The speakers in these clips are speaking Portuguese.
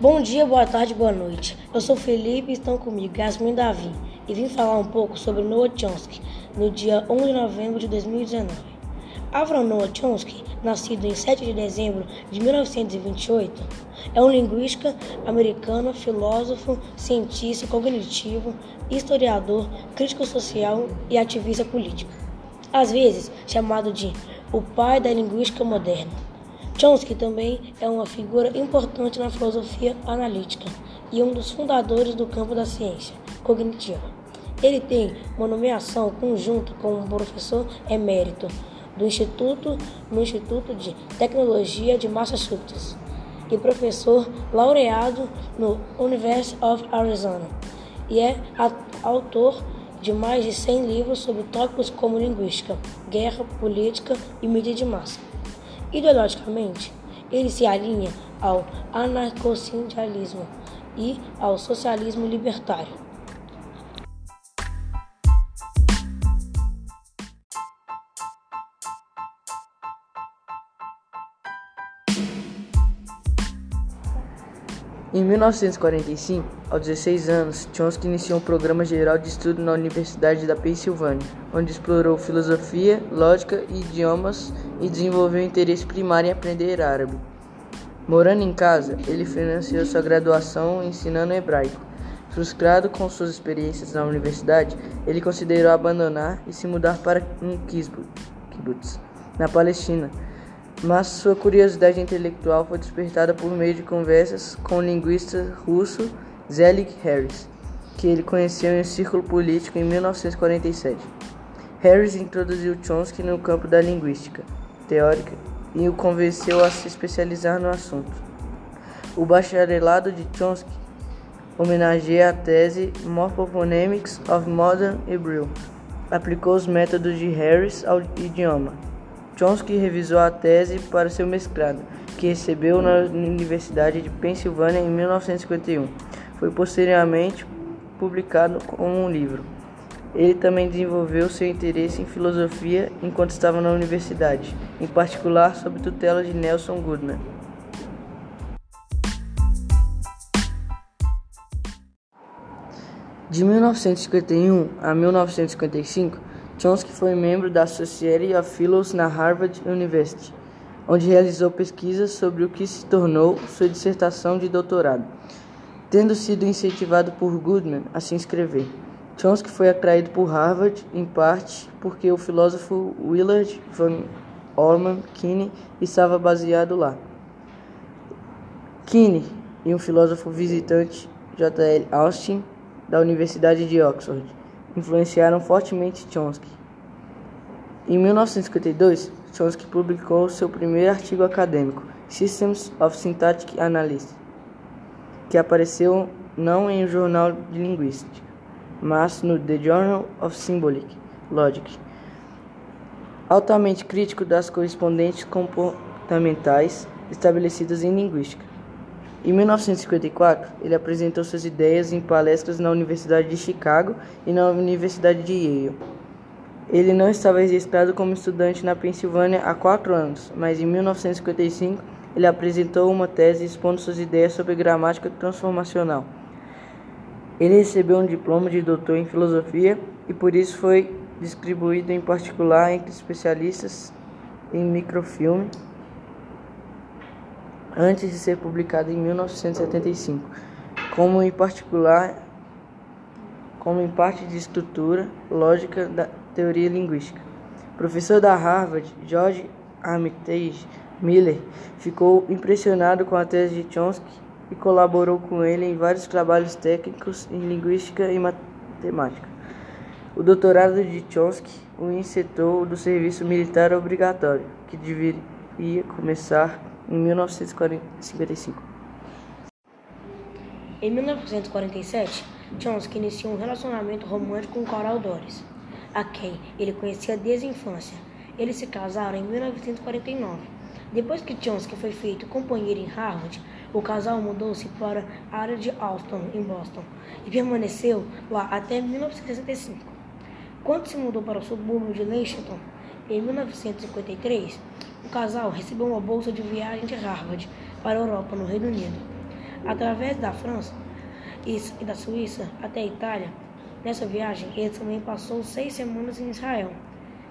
Bom dia, boa tarde, boa noite. Eu sou Felipe e estão comigo Yasmin Davi e vim falar um pouco sobre Noah Chomsky no dia 11 de novembro de 2019. Avram Noah Chomsky, nascido em 7 de dezembro de 1928, é um linguista americano, filósofo, cientista cognitivo, historiador, crítico social e ativista político. Às vezes chamado de o pai da linguística moderna. Chomsky também é uma figura importante na filosofia analítica e um dos fundadores do campo da ciência cognitiva. Ele tem uma nomeação conjunta com professor emérito do Instituto no Instituto de Tecnologia de Massachusetts e professor laureado no University of Arizona e é autor de mais de 100 livros sobre tópicos como linguística, guerra, política e mídia de massa. Ideologicamente, ele se alinha ao anarcossindicalismo e ao socialismo libertário. Em 1945, aos 16 anos, Chomsky iniciou um programa geral de estudo na Universidade da Pensilvânia, onde explorou filosofia, lógica e idiomas e desenvolveu interesse primário em aprender árabe. Morando em casa, ele financiou sua graduação ensinando hebraico. Frustrado com suas experiências na universidade, ele considerou abandonar e se mudar para um kibbutz, na Palestina, mas sua curiosidade intelectual foi despertada por meio de conversas com o linguista russo Zelig Harris, que ele conheceu em um círculo político em 1947. Harris introduziu Chomsky no campo da linguística teórica e o convenceu a se especializar no assunto. O bacharelado de Chomsky homenageia a tese Morphophonemics of Modern Hebrew. Aplicou os métodos de Harris ao idioma Chomsky revisou a tese para seu mestrado, que recebeu na Universidade de Pensilvânia em 1951. Foi posteriormente publicado como um livro. Ele também desenvolveu seu interesse em filosofia enquanto estava na universidade, em particular sob tutela de Nelson Goodman. De 1951 a 1955, Chomsky foi membro da Society of Fellows na Harvard University, onde realizou pesquisas sobre o que se tornou sua dissertação de doutorado, tendo sido incentivado por Goodman a se inscrever. Chomsky foi atraído por Harvard, em parte porque o filósofo Willard Van Orman Quine estava baseado lá. Quine e um filósofo visitante, J.L. Austin, da Universidade de Oxford, influenciaram fortemente Chomsky. Em 1952, Chomsky publicou seu primeiro artigo acadêmico, Systems of Syntactic Analysis, que apareceu não em um jornal de linguística, mas no The Journal of Symbolic Logic. Altamente crítico das correspondentes comportamentais estabelecidas em linguística. Em 1954, ele apresentou suas ideias em palestras na Universidade de Chicago e na Universidade de Yale. Ele não estava registrado como estudante na Pensilvânia há quatro anos, mas em 1955 ele apresentou uma tese expondo suas ideias sobre gramática transformacional. Ele recebeu um diploma de doutor em filosofia e por isso foi distribuído em particular entre especialistas em microfilme antes de ser publicado em 1975, como em particular como em parte de estrutura lógica da teoria linguística. Professor da Harvard, George Armitage Miller ficou impressionado com a tese de Chomsky e colaborou com ele em vários trabalhos técnicos em linguística e matemática. O doutorado de Chomsky o insetou do serviço militar obrigatório, que deveria começar em 1955. Em 1947, Chomsky iniciou um relacionamento romântico com Coral Doris, a quem ele conhecia desde a infância. Eles se casaram em 1949. Depois que Chomsky foi feito companheiro em Harvard, o casal mudou-se para a área de Alston, em Boston, e permaneceu lá até 1965. Quando se mudou para o subúrbio de Lexington, em 1953, o casal recebeu uma bolsa de viagem de Harvard para a Europa, no Reino Unido. através da França e da Suíça até a Itália. Nessa viagem, ele também passou seis semanas em Israel.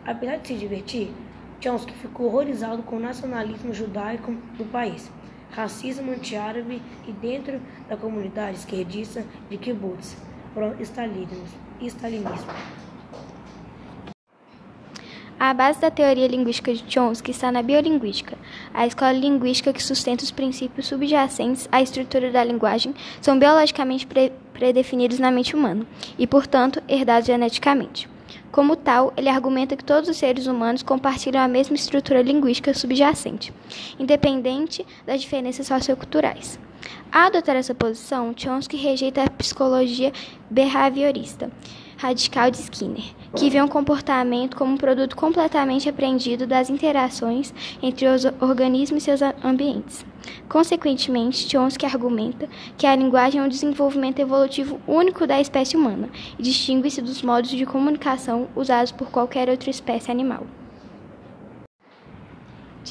Apesar de se divertir, Chomsky ficou horrorizado com o nacionalismo judaico do país, racismo anti-árabe e dentro da comunidade esquerdista de kibbutz, pro-stalinismo. A base da teoria linguística de Chomsky está na biolinguística. A escola linguística que sustenta os princípios subjacentes à estrutura da linguagem são biologicamente pre predefinidos na mente humana e, portanto, herdados geneticamente. Como tal, ele argumenta que todos os seres humanos compartilham a mesma estrutura linguística subjacente, independente das diferenças socioculturais. A adotar essa posição, Chomsky rejeita a psicologia behaviorista radical de Skinner, que vê um comportamento como um produto completamente aprendido das interações entre os organismos e seus ambientes. Consequentemente, Chomsky argumenta que a linguagem é um desenvolvimento evolutivo único da espécie humana e distingue-se dos modos de comunicação usados por qualquer outra espécie animal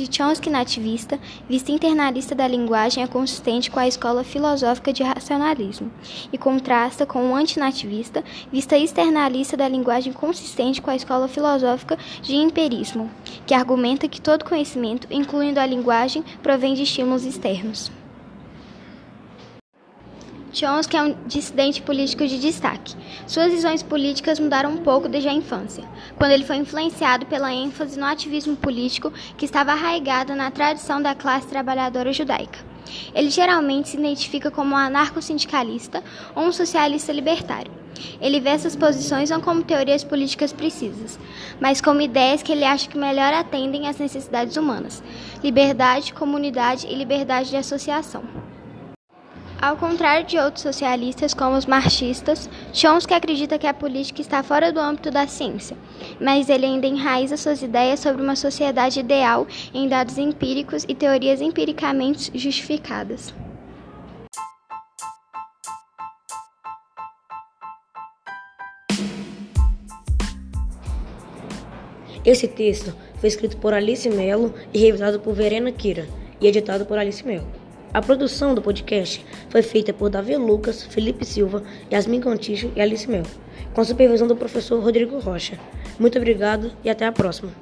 de Chomsky nativista, vista internalista da linguagem é consistente com a escola filosófica de racionalismo e contrasta com o antinativista, vista externalista da linguagem consistente com a escola filosófica de empirismo, que argumenta que todo conhecimento, incluindo a linguagem, provém de estímulos externos. Chomsky é um dissidente político de destaque. Suas visões políticas mudaram um pouco desde a infância, quando ele foi influenciado pela ênfase no ativismo político que estava arraigado na tradição da classe trabalhadora judaica. Ele geralmente se identifica como um anarco-sindicalista ou um socialista libertário. Ele vê essas posições não como teorias políticas precisas, mas como ideias que ele acha que melhor atendem às necessidades humanas: liberdade, comunidade e liberdade de associação. Ao contrário de outros socialistas, como os marxistas, Chomsky acredita que a política está fora do âmbito da ciência, mas ele ainda enraiza suas ideias sobre uma sociedade ideal em dados empíricos e teorias empiricamente justificadas. Esse texto foi escrito por Alice Mello e revisado por Verena Kira e editado por Alice Mello. A produção do podcast foi feita por Davi Lucas, Felipe Silva, Yasmin Contijo e Alice Mel, com supervisão do professor Rodrigo Rocha. Muito obrigado e até a próxima.